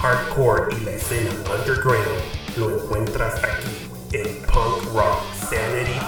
hardcore y la escena underground lo encuentras aquí en Punk Rock Sanity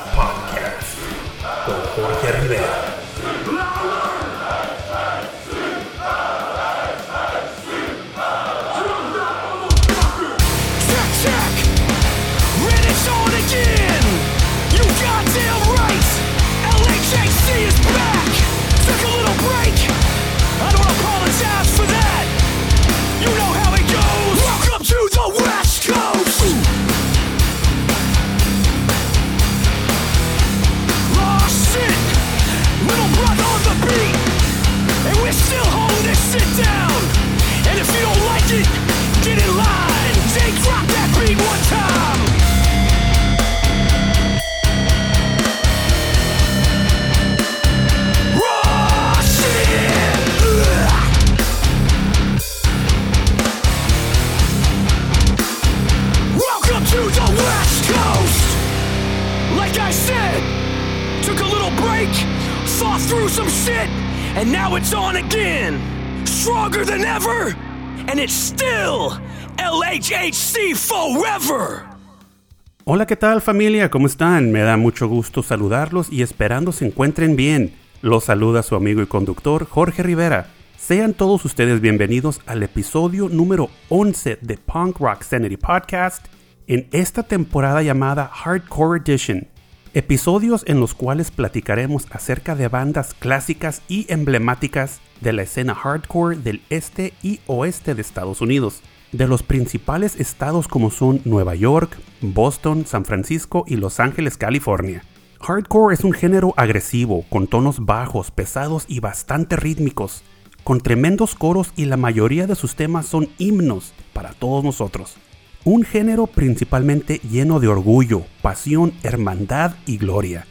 Hola, ¿qué tal familia? ¿Cómo están? Me da mucho gusto saludarlos y esperando se encuentren bien. Los saluda su amigo y conductor Jorge Rivera. Sean todos ustedes bienvenidos al episodio número 11 de Punk Rock Sanity Podcast en esta temporada llamada Hardcore Edition. Episodios en los cuales platicaremos acerca de bandas clásicas y emblemáticas de la escena hardcore del este y oeste de Estados Unidos de los principales estados como son Nueva York, Boston, San Francisco y Los Ángeles, California. Hardcore es un género agresivo, con tonos bajos, pesados y bastante rítmicos, con tremendos coros y la mayoría de sus temas son himnos para todos nosotros. Un género principalmente lleno de orgullo, pasión, hermandad y gloria.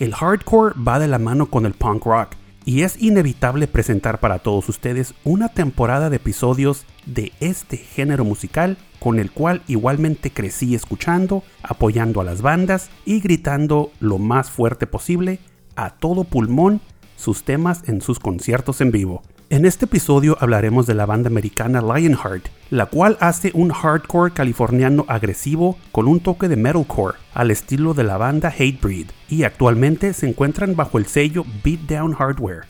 El hardcore va de la mano con el punk rock, y es inevitable presentar para todos ustedes una temporada de episodios de este género musical con el cual igualmente crecí escuchando, apoyando a las bandas y gritando lo más fuerte posible a todo pulmón sus temas en sus conciertos en vivo. En este episodio hablaremos de la banda americana Lionheart, la cual hace un hardcore californiano agresivo con un toque de metalcore al estilo de la banda Hatebreed y actualmente se encuentran bajo el sello Beatdown Hardware.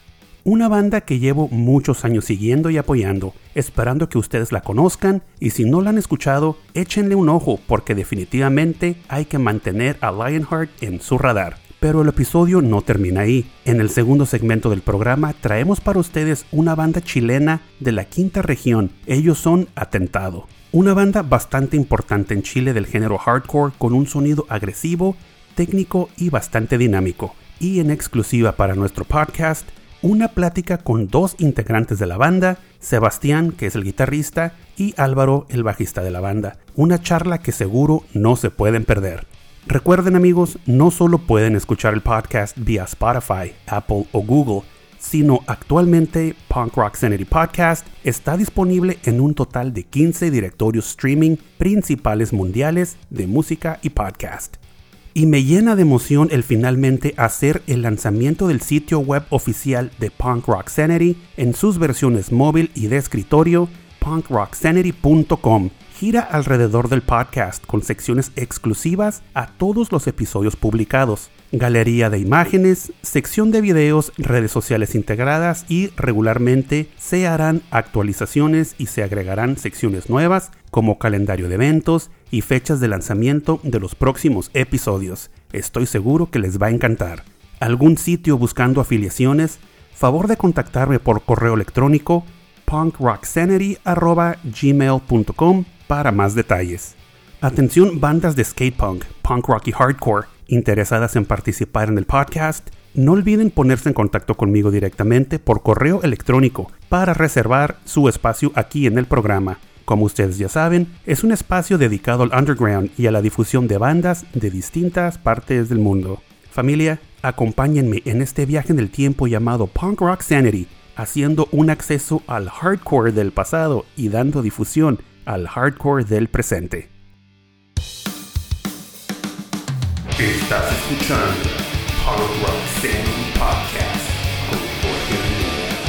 Una banda que llevo muchos años siguiendo y apoyando, esperando que ustedes la conozcan y si no la han escuchado, échenle un ojo porque definitivamente hay que mantener a Lionheart en su radar. Pero el episodio no termina ahí. En el segundo segmento del programa traemos para ustedes una banda chilena de la quinta región. Ellos son Atentado. Una banda bastante importante en Chile del género hardcore con un sonido agresivo, técnico y bastante dinámico. Y en exclusiva para nuestro podcast, una plática con dos integrantes de la banda, Sebastián, que es el guitarrista, y Álvaro, el bajista de la banda. Una charla que seguro no se pueden perder. Recuerden amigos, no solo pueden escuchar el podcast vía Spotify, Apple o Google, sino actualmente Punk Rock Sanity Podcast está disponible en un total de 15 directorios streaming principales mundiales de música y podcast. Y me llena de emoción el finalmente hacer el lanzamiento del sitio web oficial de Punk Rock Sanity en sus versiones móvil y de escritorio, punkrocksanity.com gira alrededor del podcast con secciones exclusivas a todos los episodios publicados, galería de imágenes, sección de videos, redes sociales integradas y regularmente se harán actualizaciones y se agregarán secciones nuevas como calendario de eventos y fechas de lanzamiento de los próximos episodios. Estoy seguro que les va a encantar. ¿Algún sitio buscando afiliaciones? Favor de contactarme por correo electrónico punkrocksanity.gmail.com para más detalles. Atención bandas de skate punk, punk rock y hardcore interesadas en participar en el podcast, no olviden ponerse en contacto conmigo directamente por correo electrónico para reservar su espacio aquí en el programa. Como ustedes ya saben, es un espacio dedicado al underground y a la difusión de bandas de distintas partes del mundo. Familia, acompáñenme en este viaje en el tiempo llamado Punk Rock Sanity, haciendo un acceso al hardcore del pasado y dando difusión al hardcore del presente. Estás escuchando Punk Rock Podcast con Jorge Rivera.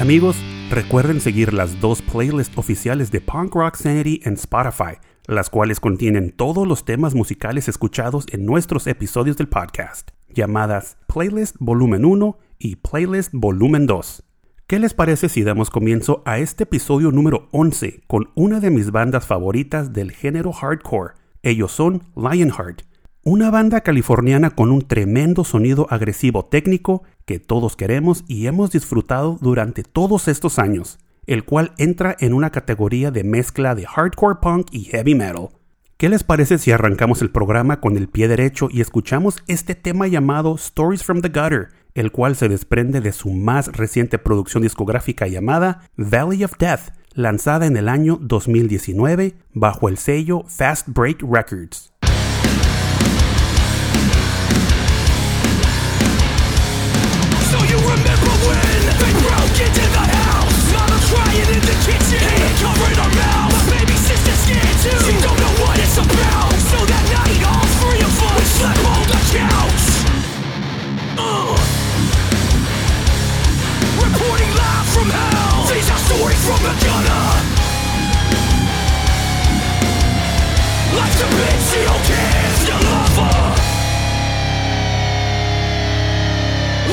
Amigos, recuerden seguir las dos playlists oficiales de Punk Rock Sanity en Spotify, las cuales contienen todos los temas musicales escuchados en nuestros episodios del podcast, llamadas Playlist Volumen 1 y Playlist Volumen 2. ¿Qué les parece si damos comienzo a este episodio número 11 con una de mis bandas favoritas del género hardcore? Ellos son Lionheart, una banda californiana con un tremendo sonido agresivo técnico que todos queremos y hemos disfrutado durante todos estos años, el cual entra en una categoría de mezcla de hardcore punk y heavy metal. ¿Qué les parece si arrancamos el programa con el pie derecho y escuchamos este tema llamado Stories from the Gutter, el cual se desprende de su más reciente producción discográfica llamada Valley of Death, lanzada en el año 2019 bajo el sello Fast Break Records. The kitchen. My baby scared too. Don't know what it's about. So that night, all three of us we slept on the couch. Uh. Reporting live from hell. These are stories from the gutter. Bitch, she don't care if you love her.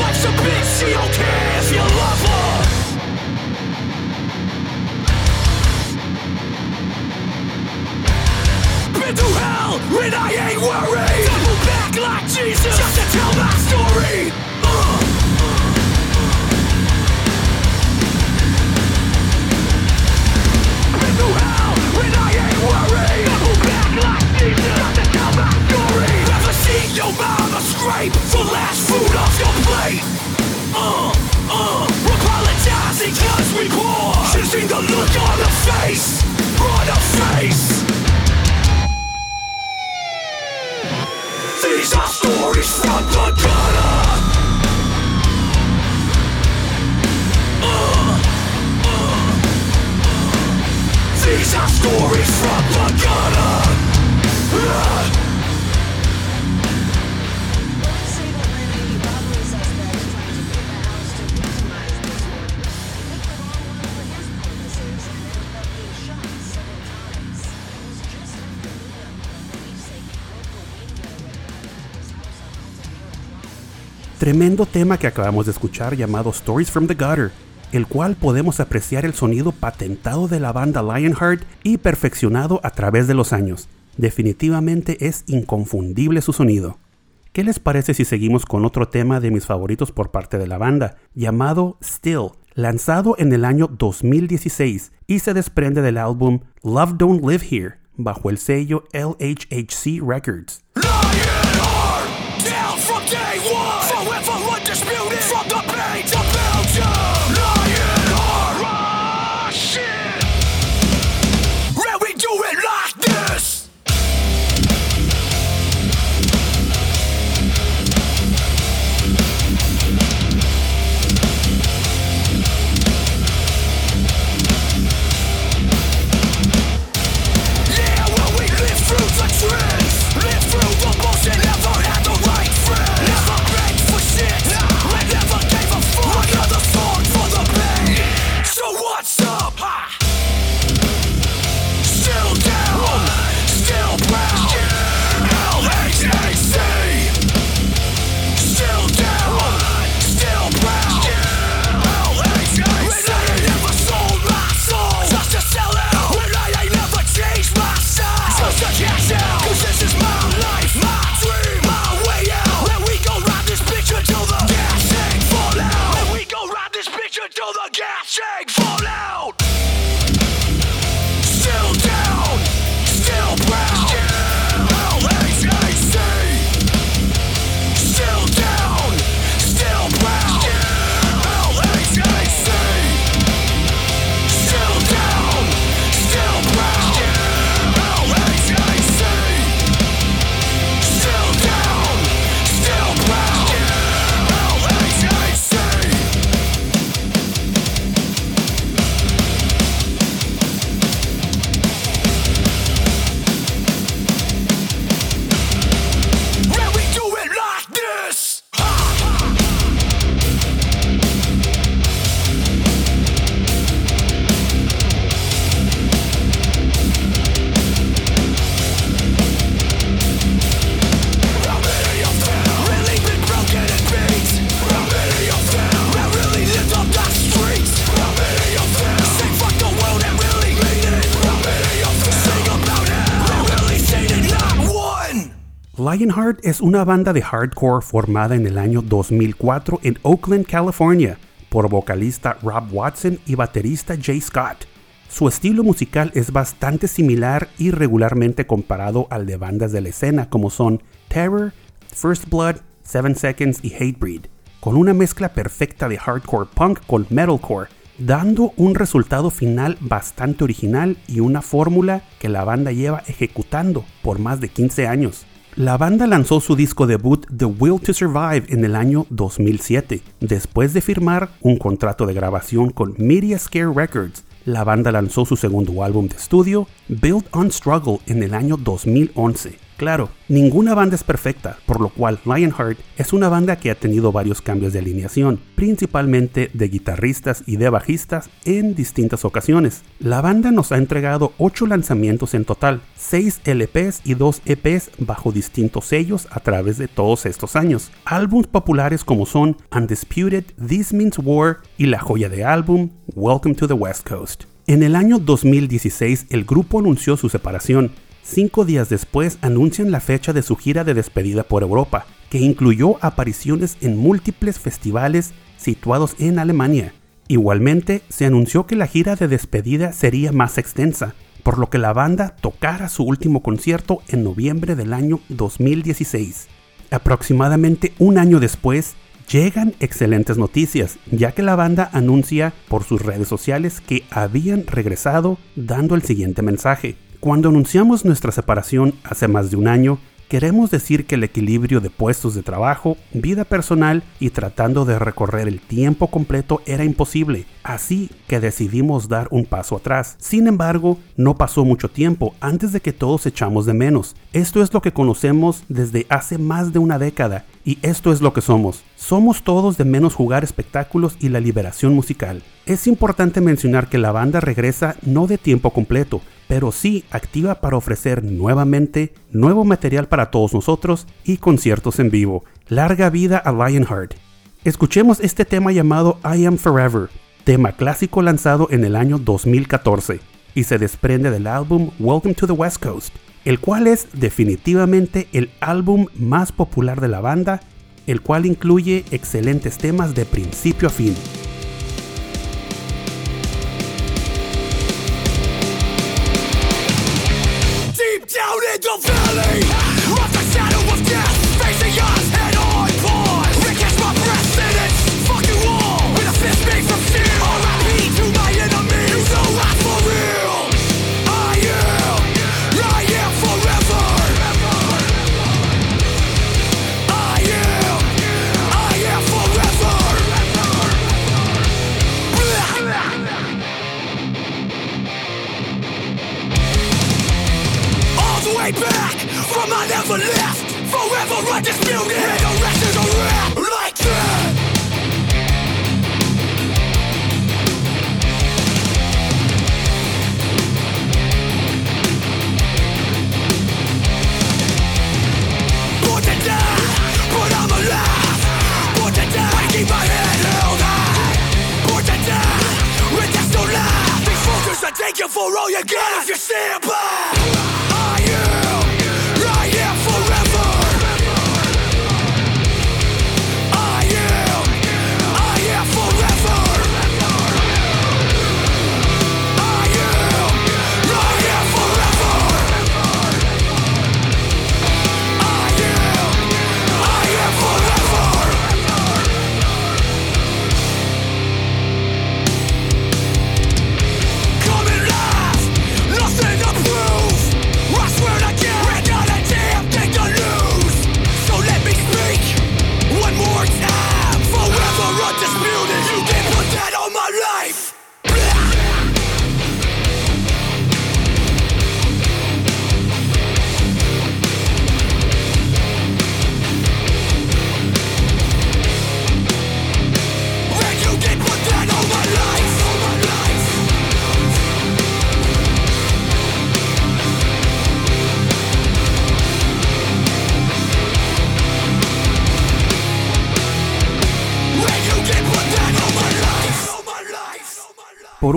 Life's a bitch, she don't care if you love her. Through hell, and I ain't worried. Double back like Jesus, just to tell my story. Uh. Hell, and I ain't worried. Double back like Jesus, just to tell my story. Never seen your mama scrape the last food off your plate. Uh, uh, cause we poor. Should've seen the look on her face, on her face. These are stories from the gutter. Uh, uh, These are stories from the gutter. Tremendo tema que acabamos de escuchar llamado Stories from the Gutter, el cual podemos apreciar el sonido patentado de la banda Lionheart y perfeccionado a través de los años. Definitivamente es inconfundible su sonido. ¿Qué les parece si seguimos con otro tema de mis favoritos por parte de la banda, llamado Still, lanzado en el año 2016 y se desprende del álbum Love Don't Live Here, bajo el sello LHHC Records? Lionheart, down from day one, undisputed from the bay Lionheart es una banda de hardcore formada en el año 2004 en Oakland, California, por vocalista Rob Watson y baterista Jay Scott. Su estilo musical es bastante similar y regularmente comparado al de bandas de la escena como son Terror, First Blood, Seven Seconds y Hatebreed, con una mezcla perfecta de hardcore punk con metalcore, dando un resultado final bastante original y una fórmula que la banda lleva ejecutando por más de 15 años. La banda lanzó su disco debut The Will to Survive en el año 2007, después de firmar un contrato de grabación con Media Scare Records. La banda lanzó su segundo álbum de estudio, Build on Struggle, en el año 2011. Claro, ninguna banda es perfecta, por lo cual Lionheart es una banda que ha tenido varios cambios de alineación, principalmente de guitarristas y de bajistas en distintas ocasiones. La banda nos ha entregado 8 lanzamientos en total, 6 LPs y 2 EPs bajo distintos sellos a través de todos estos años. Álbumes populares como son Undisputed, This Means War y la joya de álbum Welcome to the West Coast. En el año 2016 el grupo anunció su separación, Cinco días después anuncian la fecha de su gira de despedida por Europa, que incluyó apariciones en múltiples festivales situados en Alemania. Igualmente, se anunció que la gira de despedida sería más extensa, por lo que la banda tocara su último concierto en noviembre del año 2016. Aproximadamente un año después, llegan excelentes noticias, ya que la banda anuncia por sus redes sociales que habían regresado dando el siguiente mensaje. Cuando anunciamos nuestra separación hace más de un año, queremos decir que el equilibrio de puestos de trabajo, vida personal y tratando de recorrer el tiempo completo era imposible, así que decidimos dar un paso atrás. Sin embargo, no pasó mucho tiempo antes de que todos echamos de menos. Esto es lo que conocemos desde hace más de una década y esto es lo que somos. Somos todos de menos jugar espectáculos y la liberación musical. Es importante mencionar que la banda regresa no de tiempo completo, pero sí activa para ofrecer nuevamente nuevo material para todos nosotros y conciertos en vivo. Larga vida a Lionheart. Escuchemos este tema llamado I Am Forever, tema clásico lanzado en el año 2014 y se desprende del álbum Welcome to the West Coast, el cual es definitivamente el álbum más popular de la banda, el cual incluye excelentes temas de principio a fin. In the valley Forever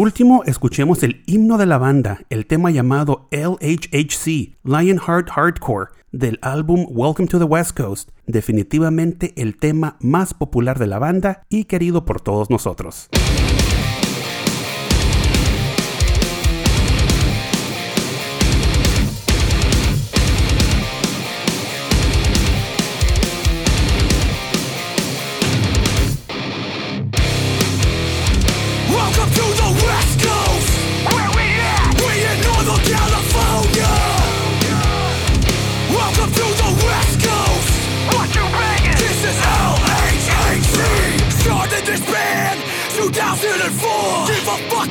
último, escuchemos el himno de la banda, el tema llamado LHHC, Lionheart Hardcore, del álbum Welcome to the West Coast, definitivamente el tema más popular de la banda y querido por todos nosotros.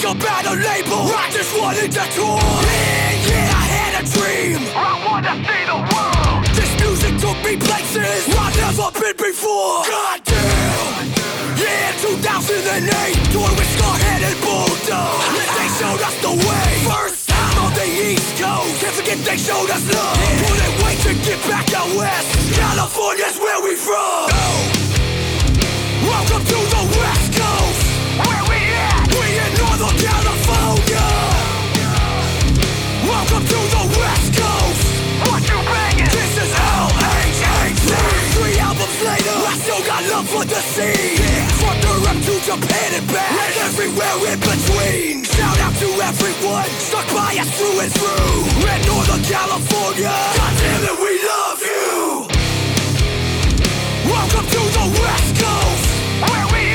About a label. I just wanted to tour. Yeah, yeah, I had a dream. I wanna see the world. This music took me places I've never been before. Goddamn. Yeah, 2008, toured with Scarhead and Bulldog. They showed us the way. First time on the East Coast. Can't forget they showed us love. Couldn't wait to get back out west. California's where we from. Welcome to the West for the scene. From Europe to Japan and back, and everywhere in between. Shout out to everyone stuck by us through and through. In Northern California, God damn it, we love you. Welcome to the West Coast. Where? We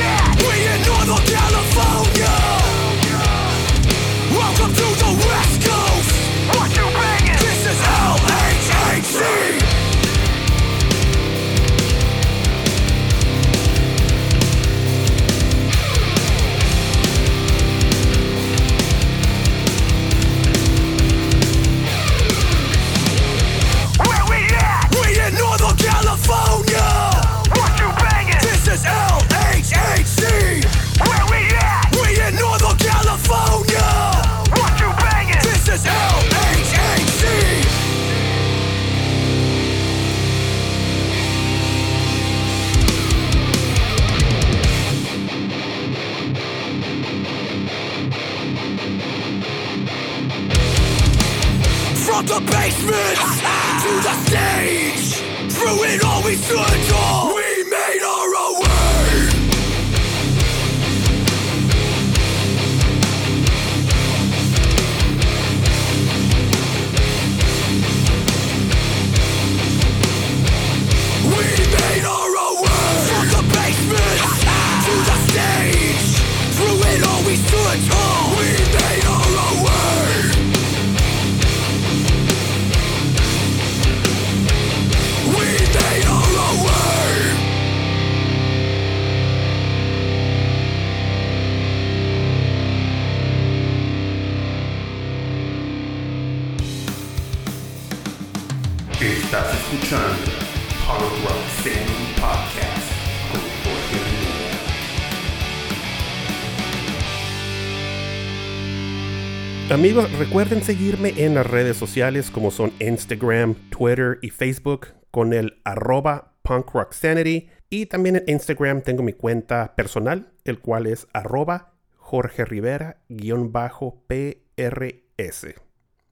the to the stage, through it all we stood tall. Amigos, recuerden seguirme en las redes sociales como son Instagram, Twitter y Facebook con el arroba punkrocksanity. Y también en Instagram tengo mi cuenta personal, el cual es arroba Jorge Rivera-PRS.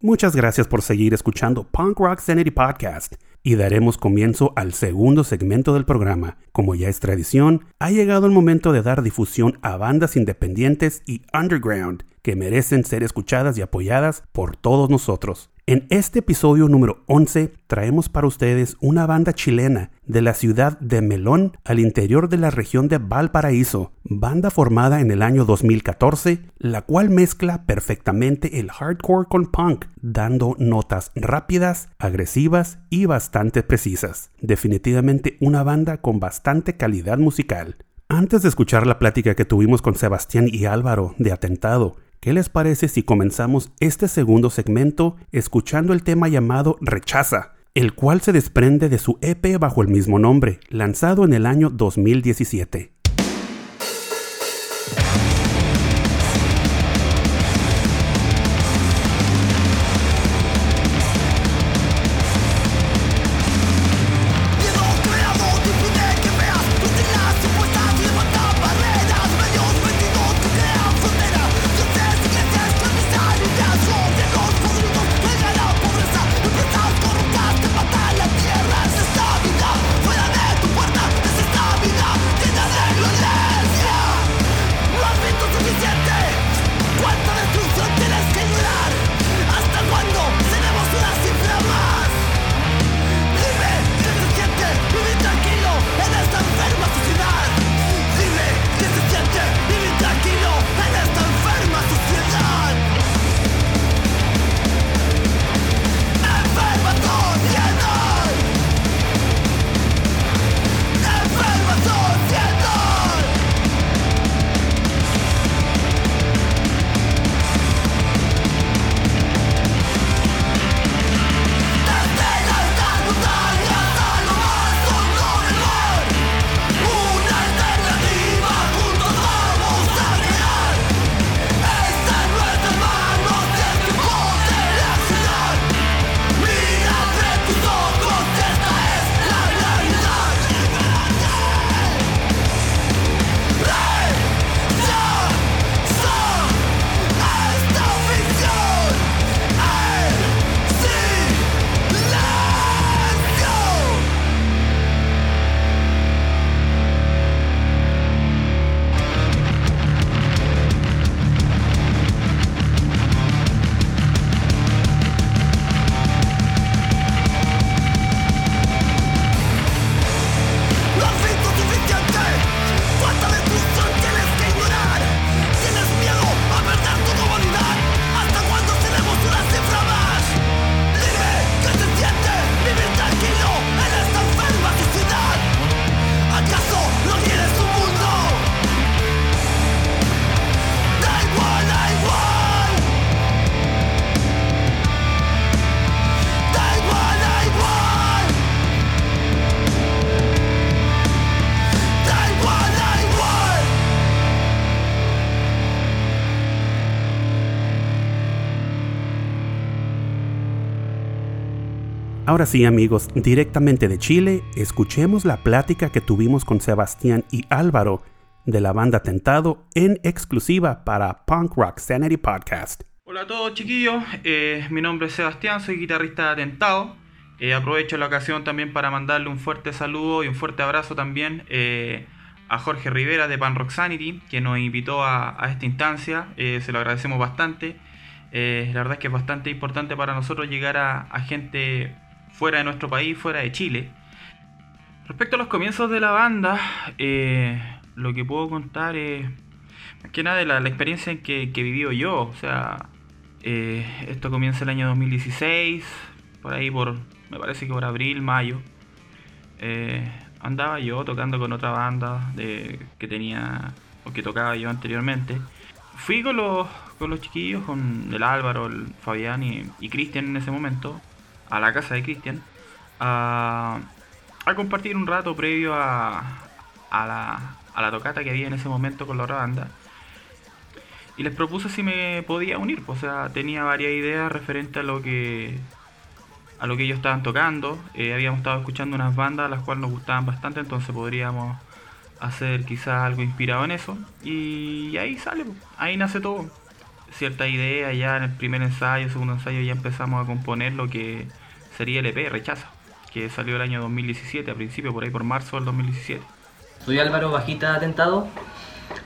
Muchas gracias por seguir escuchando Punk Rock Sanity Podcast y daremos comienzo al segundo segmento del programa. Como ya es tradición, ha llegado el momento de dar difusión a bandas independientes y underground que merecen ser escuchadas y apoyadas por todos nosotros. En este episodio número 11 traemos para ustedes una banda chilena de la ciudad de Melón al interior de la región de Valparaíso, banda formada en el año 2014, la cual mezcla perfectamente el hardcore con punk, dando notas rápidas, agresivas y bastante precisas. Definitivamente una banda con bastante calidad musical. Antes de escuchar la plática que tuvimos con Sebastián y Álvaro de Atentado, ¿Qué les parece si comenzamos este segundo segmento escuchando el tema llamado Rechaza, el cual se desprende de su EP bajo el mismo nombre, lanzado en el año 2017? Ahora sí amigos, directamente de Chile, escuchemos la plática que tuvimos con Sebastián y Álvaro de la banda Tentado en exclusiva para Punk Rock Sanity Podcast. Hola a todos chiquillos, Eh, mi nombre es Sebastián, soy guitarrista de Atentado. Eh, aprovecho la ocasión también para mandarle un fuerte saludo y un fuerte abrazo también eh, a Jorge Rivera de Pan Rock Sanity, que nos invitó a, esta instancia. Se lo agradecemos bastante. La verdad es que es bastante importante para nosotros llegar a gente fuera de nuestro país, fuera de Chile. Respecto a los comienzos de la banda, eh, lo que puedo contar es más que nada de la, experiencia en que, que vivido yo. O sea, eh, esto comienza el año 2016, por ahí por, me parece que por abril, mayo. Eh, andaba yo tocando con otra banda que tenía, o que tocaba yo anteriormente. Fui con los, con los chiquillos, con el Álvaro, el Fabián y, y Cristian en ese momento, a la casa de Cristian, a, a compartir un rato previo a, a, la, a la tocata que había en ese momento con la otra banda. Y les propuse si me podía unir, pues, o sea, tenía varias ideas referente a lo que a lo que ellos estaban tocando. Eh, habíamos estado escuchando unas bandas las cuales nos gustaban bastante, entonces podríamos hacer quizás algo inspirado en eso. Y ahí sale, pues, ahí nace todo. Cierta idea, ya en el primer ensayo, segundo ensayo, ya empezamos a componer lo que sería el EP Rechaza, que salió el año 2017, a principio, por ahí por marzo del 2017. Soy Álvaro Bajita Atentado.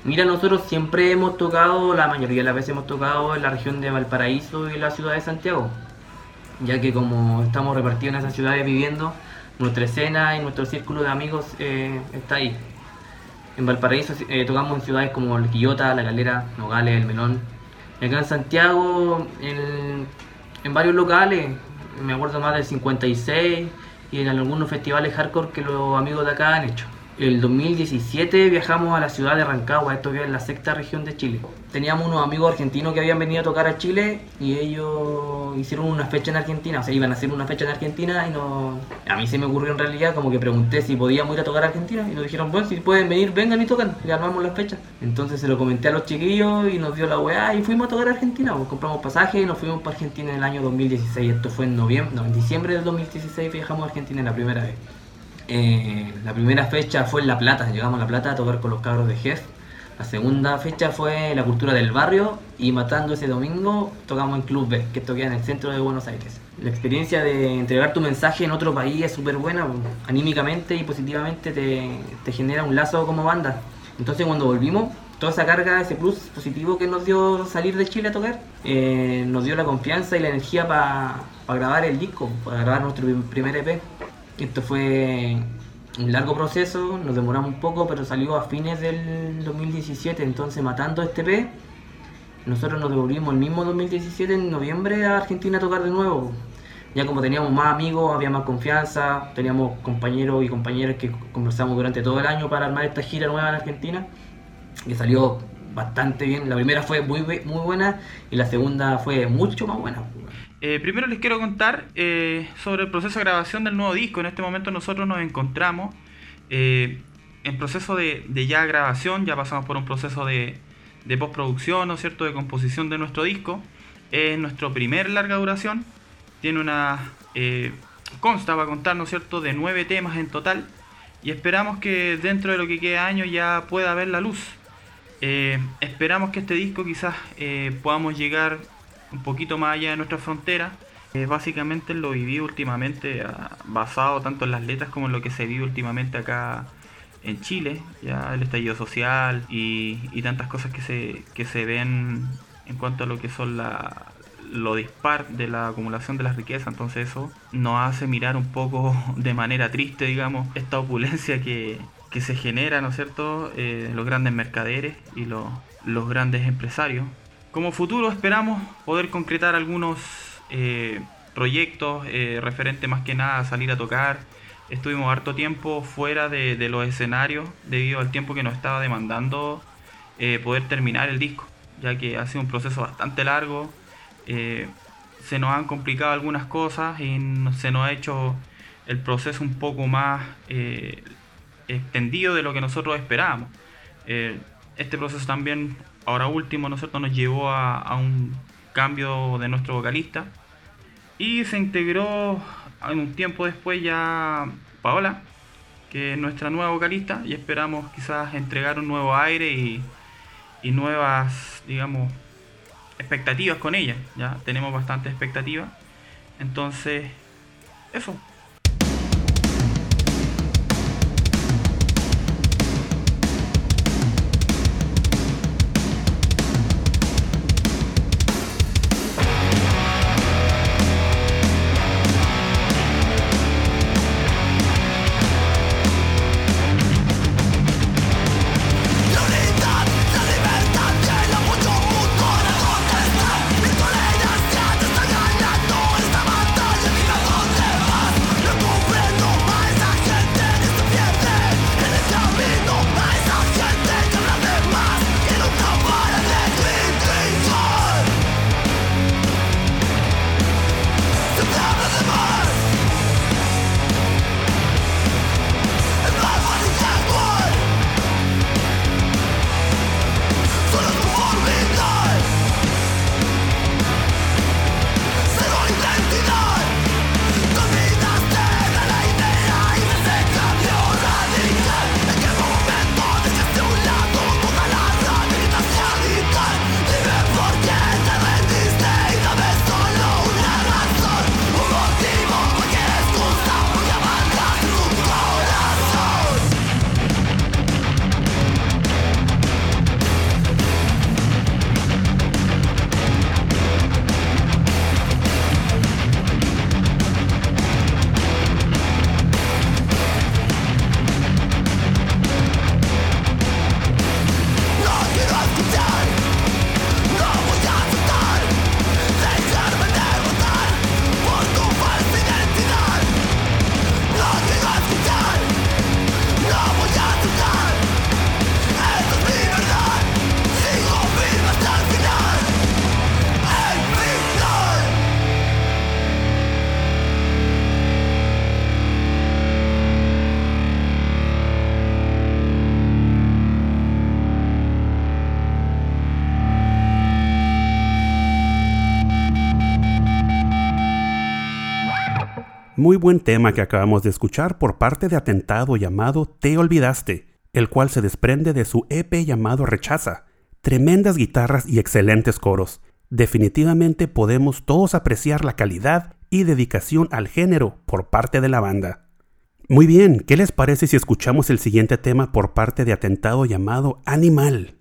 Mira, nosotros siempre hemos tocado, la mayoría de las veces hemos tocado en la región de Valparaíso y la ciudad de Santiago, ya que como estamos repartidos en esas ciudades viviendo, nuestra escena y nuestro círculo de amigos eh, está ahí. En Valparaíso eh, tocamos en ciudades como El Quillota, La Galera, Nogales, El Melón. Y acá en Santiago, en, en varios locales, me acuerdo más del 56 y en algunos festivales hardcore que los amigos de acá han hecho. El 2017 viajamos a la ciudad de Rancagua, esto que es la sexta región de Chile. Teníamos unos amigos argentinos que habían venido a tocar a Chile y ellos hicieron una fecha en Argentina, o sea, iban a hacer una fecha en Argentina y no... A mí se me ocurrió en realidad como que pregunté si podíamos ir a tocar a Argentina y nos dijeron, bueno, si pueden venir, vengan y tocan, y armamos la fecha. Entonces se lo comenté a los chiquillos y nos dio la weá y fuimos a tocar a Argentina, pues compramos pasaje y nos fuimos para Argentina en el año 2016, esto fue en noviembre, no, en diciembre del 2016 viajamos a Argentina la primera vez. Eh, la primera fecha fue en La Plata, llegamos a La Plata a tocar con los cabros de Jeff. La segunda fecha fue La Cultura del Barrio y matando ese domingo tocamos en Club B, que esto queda en el centro de Buenos Aires. La experiencia de entregar tu mensaje en otro país es súper buena, anímicamente y positivamente te, te genera un lazo como banda. Entonces cuando volvimos, toda esa carga, ese plus positivo que nos dio salir de Chile a tocar, eh, nos dio la confianza y la energía para grabar el disco, para grabar nuestro primer EP. Esto fue un largo proceso, nos demoramos un poco, pero salió a fines del 2017, entonces matando este EP, nosotros nos devolvimos el mismo 2017 en noviembre a Argentina a tocar de nuevo. Ya como teníamos más amigos, había más confianza, teníamos compañeros y compañeras que conversamos durante todo el año para armar esta gira nueva en Argentina, que salió bastante bien. La primera fue muy, muy buena y la segunda fue mucho más buena. Eh, primero les quiero contar eh, sobre el proceso de grabación del nuevo disco. En este momento nosotros nos encontramos eh, en proceso de, ya grabación, ya pasamos por un proceso de, de postproducción, ¿no es cierto?, de composición de nuestro disco. Es nuestro primer larga duración. Tiene una... consta, va a contar, ¿no es cierto?, de nueve temas en total. Y esperamos que dentro de lo que queda año ya pueda ver la luz. Esperamos que este disco quizás podamos llegar un poquito más allá de nuestra frontera. Eh, básicamente lo vivido últimamente, ah, basado tanto en las letras como en lo que se vive últimamente acá en Chile, ya el estallido social y, y tantas cosas que se, que se ven en cuanto a lo que son la, lo dispar de la acumulación de las riquezas. Entonces eso nos hace mirar un poco de manera triste, digamos, esta opulencia que, que se genera, ¿no es cierto?, eh, los grandes mercaderes y los grandes empresarios. Como futuro esperamos poder concretar algunos eh, proyectos eh, referente más que nada a salir a tocar. Estuvimos harto tiempo fuera de, los escenarios debido al tiempo que nos estaba demandando eh, poder terminar el disco, ya que ha sido un proceso bastante largo. eh, se nos han complicado algunas cosas y se nos ha hecho el proceso un poco más extendido de lo que nosotros esperábamos. Este proceso también, ahora último, ¿no es cierto?, nos llevó a, a un cambio de nuestro vocalista y se integró en un tiempo después ya Paola, que es nuestra nueva vocalista, y esperamos quizás entregar un nuevo aire y, y nuevas, digamos, expectativas con ella. Ya tenemos bastante expectativas. Entonces, eso. Buen tema que acabamos de escuchar por parte de Atentado llamado Te Olvidaste, el cual se desprende de su EP llamado Rechaza. Tremendas guitarras y excelentes coros. Definitivamente podemos todos apreciar la calidad y dedicación al género por parte de la banda. Muy bien, ¿qué les parece si escuchamos el siguiente tema por parte de Atentado llamado Animal?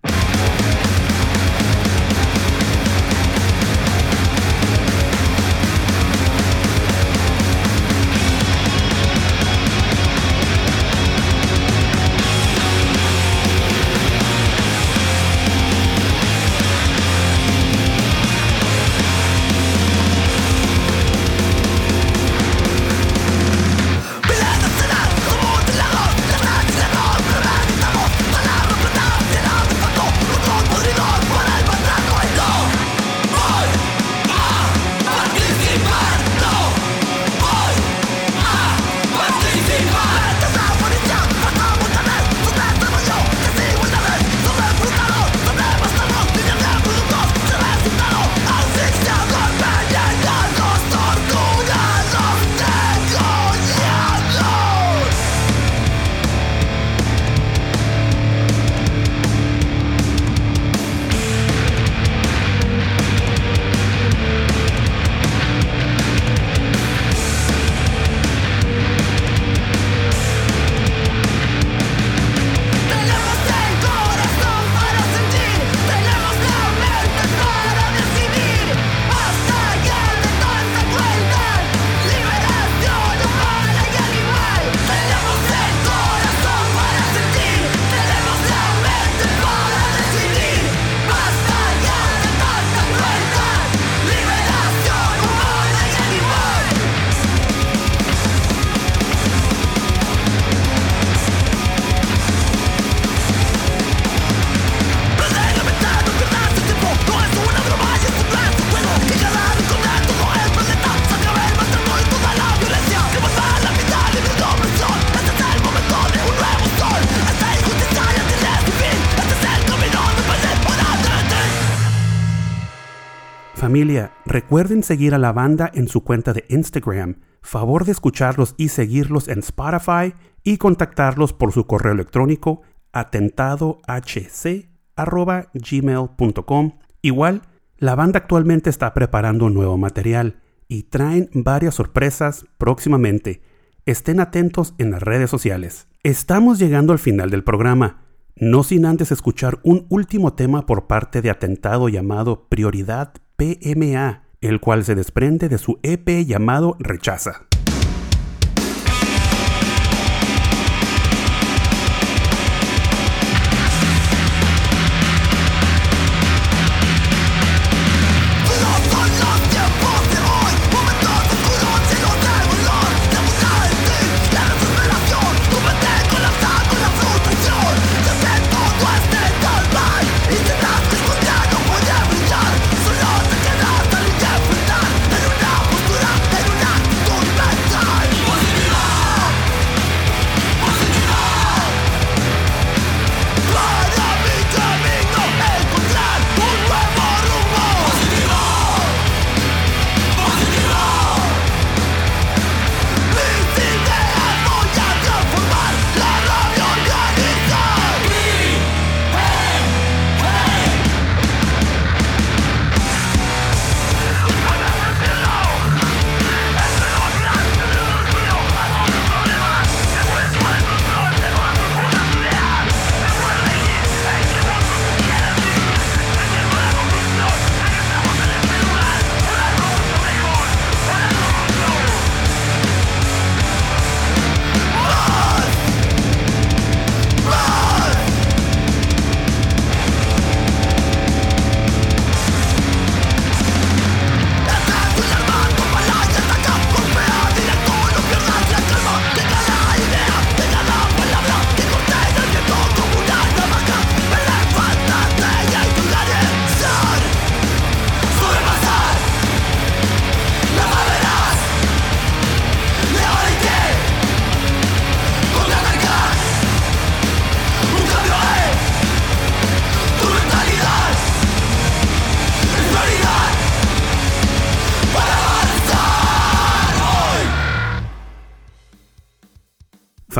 Recuerden seguir a la banda en su cuenta de Instagram, favor de escucharlos y seguirlos en Spotify y contactarlos por su correo electrónico atentadohc.gmail.com. Igual, la banda actualmente está preparando nuevo material y traen varias sorpresas próximamente. Estén atentos en las redes sociales. Estamos llegando al final del programa, no sin antes escuchar un último tema por parte de Atentado llamado Prioridad PMA, el cual se desprende de su EP llamado Rechaza.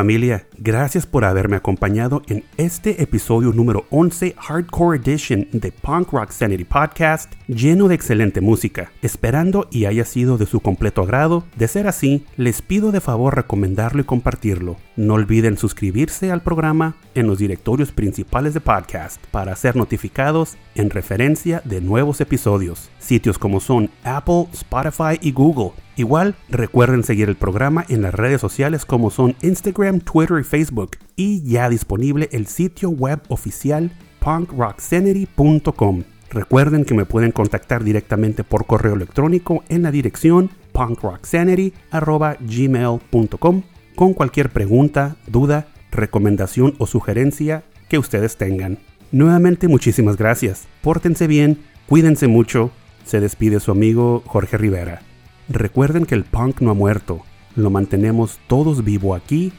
Familia, gracias por haberme acompañado en este episodio número 11 Hardcore Edition de Punk Rock Sanity Podcast, lleno de excelente música, esperando y haya sido de su completo agrado. De ser así, les pido de favor recomendarlo y compartirlo. No olviden suscribirse al programa en los directorios principales de podcast para ser notificados en referencia de nuevos episodios. Sitios como son Apple, Spotify y Google. Igual, recuerden seguir el programa en las redes sociales como son Instagram, Twitter y Facebook. Y ya disponible el sitio web oficial punkrocksanity.com. Recuerden que me pueden contactar directamente por correo electrónico en la dirección punkrocksanity.gmail.com con cualquier pregunta, duda, recomendación o sugerencia que ustedes tengan. Nuevamente muchísimas gracias. Pórtense bien, cuídense mucho. Se despide su amigo Jorge Rivera. Recuerden que el punk no ha muerto, lo mantenemos todos vivo aquí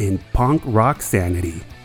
en Punk Rock Sanity.